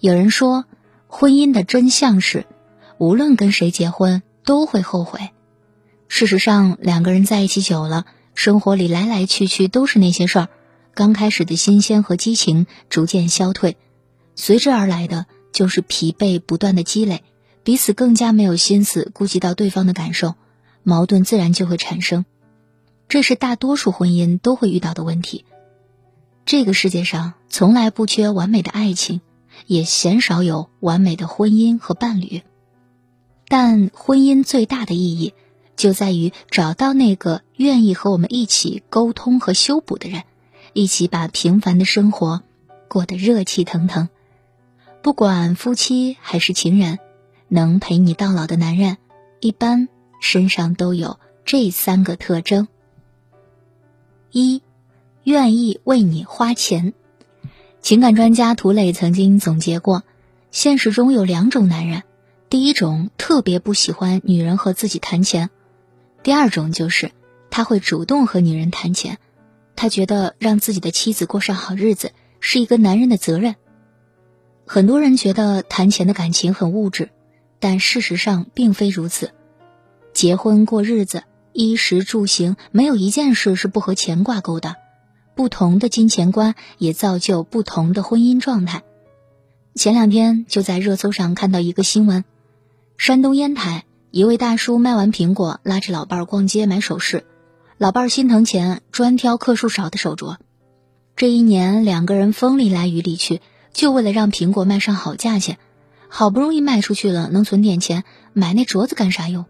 有人说，婚姻的真相是，无论跟谁结婚都会后悔。事实上，两个人在一起久了，生活里来来去去都是那些事儿，刚开始的新鲜和激情逐渐消退，随之而来的就是疲惫不断的积累，彼此更加没有心思顾及到对方的感受，矛盾自然就会产生。这是大多数婚姻都会遇到的问题。这个世界上从来不缺完美的爱情，也鲜少有完美的婚姻和伴侣，但婚姻最大的意义。就在于找到那个愿意和我们一起沟通和修补的人，一起把平凡的生活过得热气腾腾。不管夫妻还是情人，能陪你到老的男人，一般身上都有这三个特征：一，愿意为你花钱。情感专家涂磊曾经总结过，现实中有两种男人，第一种特别不喜欢女人和自己谈钱。第二种就是，他会主动和女人谈钱，他觉得让自己的妻子过上好日子是一个男人的责任。很多人觉得谈钱的感情很物质，但事实上并非如此。结婚过日子，衣食住行没有一件事是不和钱挂钩的。不同的金钱观也造就不同的婚姻状态。前两天就在热搜上看到一个新闻，山东烟台。一位大叔卖完苹果，拉着老伴儿逛街买首饰，老伴儿心疼钱，专挑克数少的手镯。这一年，两个人风里来雨里去，就为了让苹果卖上好价钱。好不容易卖出去了，能存点钱，买那镯子干啥用？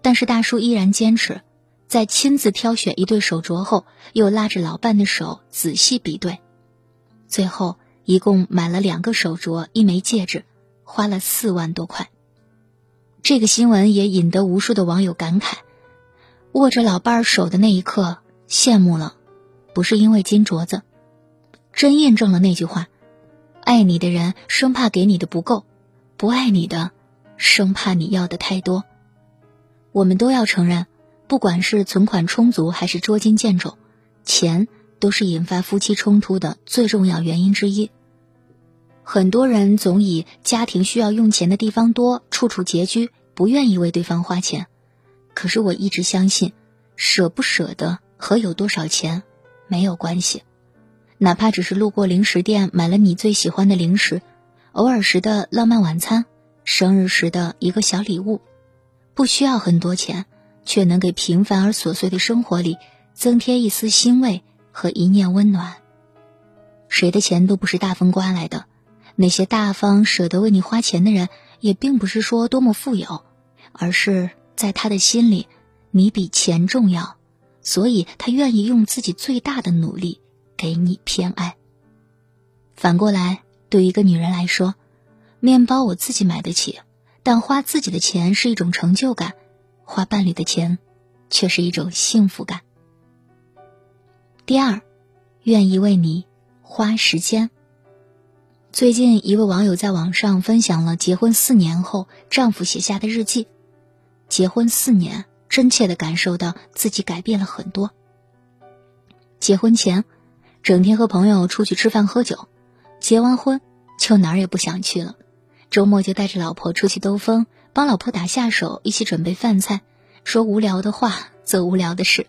但是大叔依然坚持，在亲自挑选一对手镯后，又拉着老伴的手仔细比对，最后一共买了两个手镯，一枚戒指，花了四万多块。这个新闻也引得无数的网友感慨：握着老伴儿手的那一刻，羡慕了，不是因为金镯子，真印证了那句话：爱你的人生怕给你的不够，不爱你的，生怕你要的太多。我们都要承认，不管是存款充足还是捉襟见肘，钱都是引发夫妻冲突的最重要原因之一。很多人总以家庭需要用钱的地方多，处处拮据，不愿意为对方花钱。可是我一直相信，舍不舍得和有多少钱没有关系。哪怕只是路过零食店买了你最喜欢的零食，偶尔时的浪漫晚餐，生日时的一个小礼物，不需要很多钱，却能给平凡而琐碎的生活里增添一丝欣慰和一念温暖。谁的钱都不是大风刮来的。那些大方舍得为你花钱的人，也并不是说多么富有，而是在他的心里，你比钱重要，所以他愿意用自己最大的努力给你偏爱。反过来，对一个女人来说，面包我自己买得起，但花自己的钱是一种成就感，花伴侣的钱，却是一种幸福感。第二，愿意为你花时间。最近，一位网友在网上分享了结婚四年后丈夫写下的日记。结婚四年，真切的感受到自己改变了很多。结婚前，整天和朋友出去吃饭喝酒；结完婚，就哪儿也不想去了。周末就带着老婆出去兜风，帮老婆打下手，一起准备饭菜，说无聊的话，做无聊的事。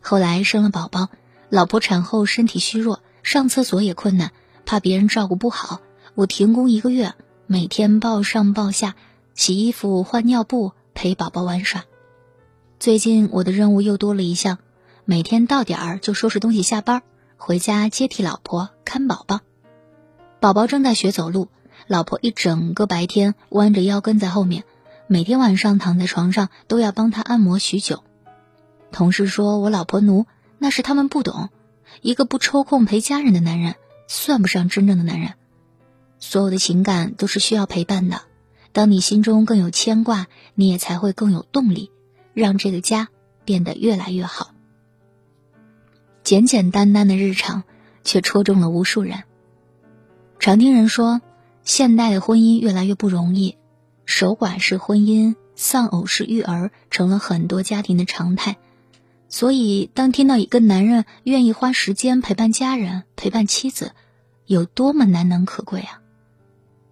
后来生了宝宝，老婆产后身体虚弱，上厕所也困难。怕别人照顾不好，我停工一个月，每天抱上抱下，洗衣服、换尿布，陪宝宝玩耍。最近我的任务又多了一项，每天到点儿就收拾东西下班，回家接替老婆看宝宝。宝宝正在学走路，老婆一整个白天弯着腰跟在后面，每天晚上躺在床上都要帮他按摩许久。同事说我老婆奴，那是他们不懂，一个不抽空陪家人的男人。算不上真正的男人，所有的情感都是需要陪伴的。当你心中更有牵挂，你也才会更有动力，让这个家变得越来越好。简简单单的日常，却戳中了无数人。常听人说，现代的婚姻越来越不容易，守寡式婚姻、丧偶式育儿成了很多家庭的常态。所以，当听到一个男人愿意花时间陪伴家人、陪伴妻子，有多么难能可贵啊！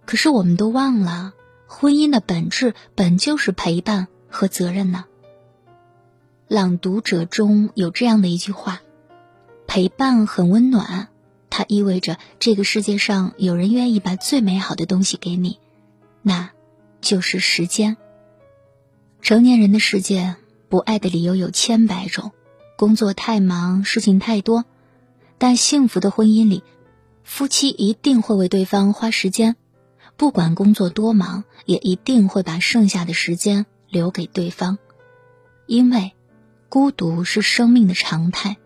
可是我们都忘了，婚姻的本质本就是陪伴和责任呢。朗读者中有这样的一句话：“陪伴很温暖，它意味着这个世界上有人愿意把最美好的东西给你，那就是时间。”成年人的世界，不爱的理由有千百种，工作太忙，事情太多，但幸福的婚姻里，夫妻一定会为对方花时间，不管工作多忙，也一定会把剩下的时间留给对方，因为。孤独是生命的常态，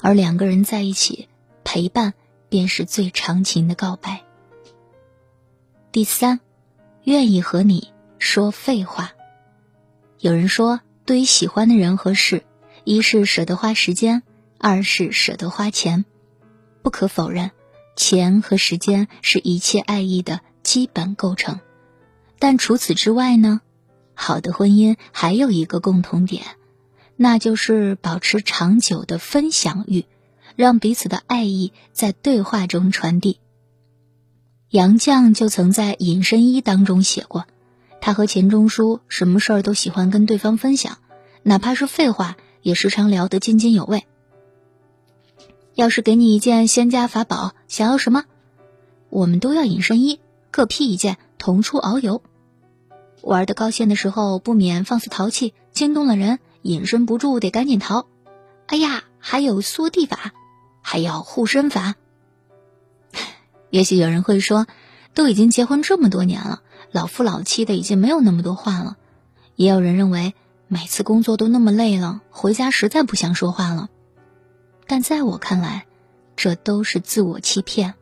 而两个人在一起陪伴，便是最长情的告白。第三，愿意和你说废话。有人说，对于喜欢的人和事，一是舍得花时间，二是舍得花钱。不可否认，钱和时间是一切爱意的基本构成。但除此之外呢？好的婚姻还有一个共同点。那就是保持长久的分享欲，让彼此的爱意在对话中传递。杨绛就曾在《隐身衣》当中写过，他和钱钟书什么事儿都喜欢跟对方分享，哪怕是废话，也时常聊得津津有味。要是给你一件仙家法宝，想要什么？我们都要隐身衣，各披一件，同出遨游。玩的高兴的时候，不免放肆淘气，惊动了人。隐身不住，得赶紧逃！哎呀，还有缩地法，还要护身法。也许有人会说，都已经结婚这么多年了，老夫老妻的，已经没有那么多话了。也有人认为，每次工作都那么累了，回家实在不想说话了。但在我看来，这都是自我欺骗。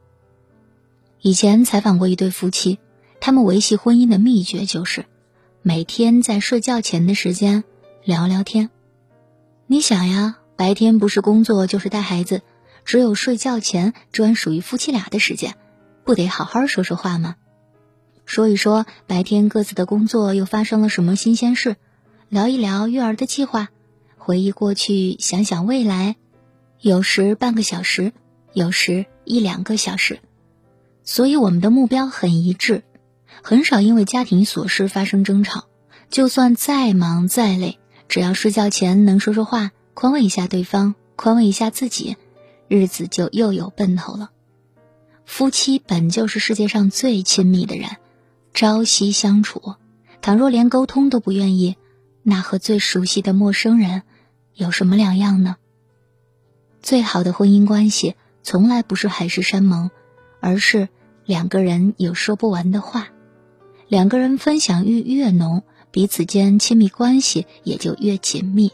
以前采访过一对夫妻，他们维系婚姻的秘诀就是，每天在睡觉前的时间。聊聊天，你想呀，白天不是工作就是带孩子，只有睡觉前专属于夫妻俩的时间，不得好好说说话吗？说一说白天各自的工作又发生了什么新鲜事，聊一聊育儿的计划，回忆过去，想想未来，有时半个小时，有时一两个小时，所以我们的目标很一致，很少因为家庭琐事发生争吵，就算再忙再累。只要睡觉前能说说话，宽慰一下对方，宽慰一下自己，日子就又有奔头了。夫妻本就是世界上最亲密的人，朝夕相处，倘若连沟通都不愿意，那和最熟悉的陌生人有什么两样呢？最好的婚姻关系从来不是海誓山盟，而是两个人有说不完的话，两个人分享欲越浓。彼此间亲密关系也就越紧密。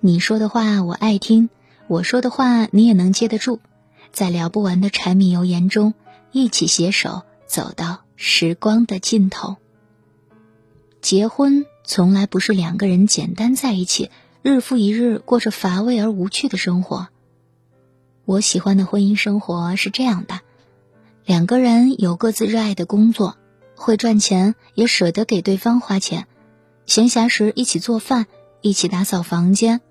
你说的话我爱听，我说的话你也能接得住，在聊不完的柴米油盐中，一起携手走到时光的尽头。结婚从来不是两个人简单在一起，日复一日过着乏味而无趣的生活。我喜欢的婚姻生活是这样的：两个人有各自热爱的工作。会赚钱，也舍得给对方花钱。闲暇时一起做饭，一起打扫房间。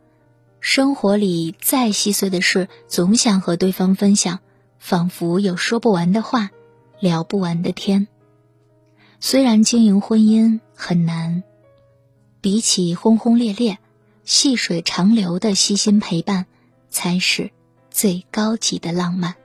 生活里再细碎的事，总想和对方分享，仿佛有说不完的话，聊不完的天。虽然经营婚姻很难，比起轰轰烈烈、细水长流的悉心陪伴，才是最高级的浪漫。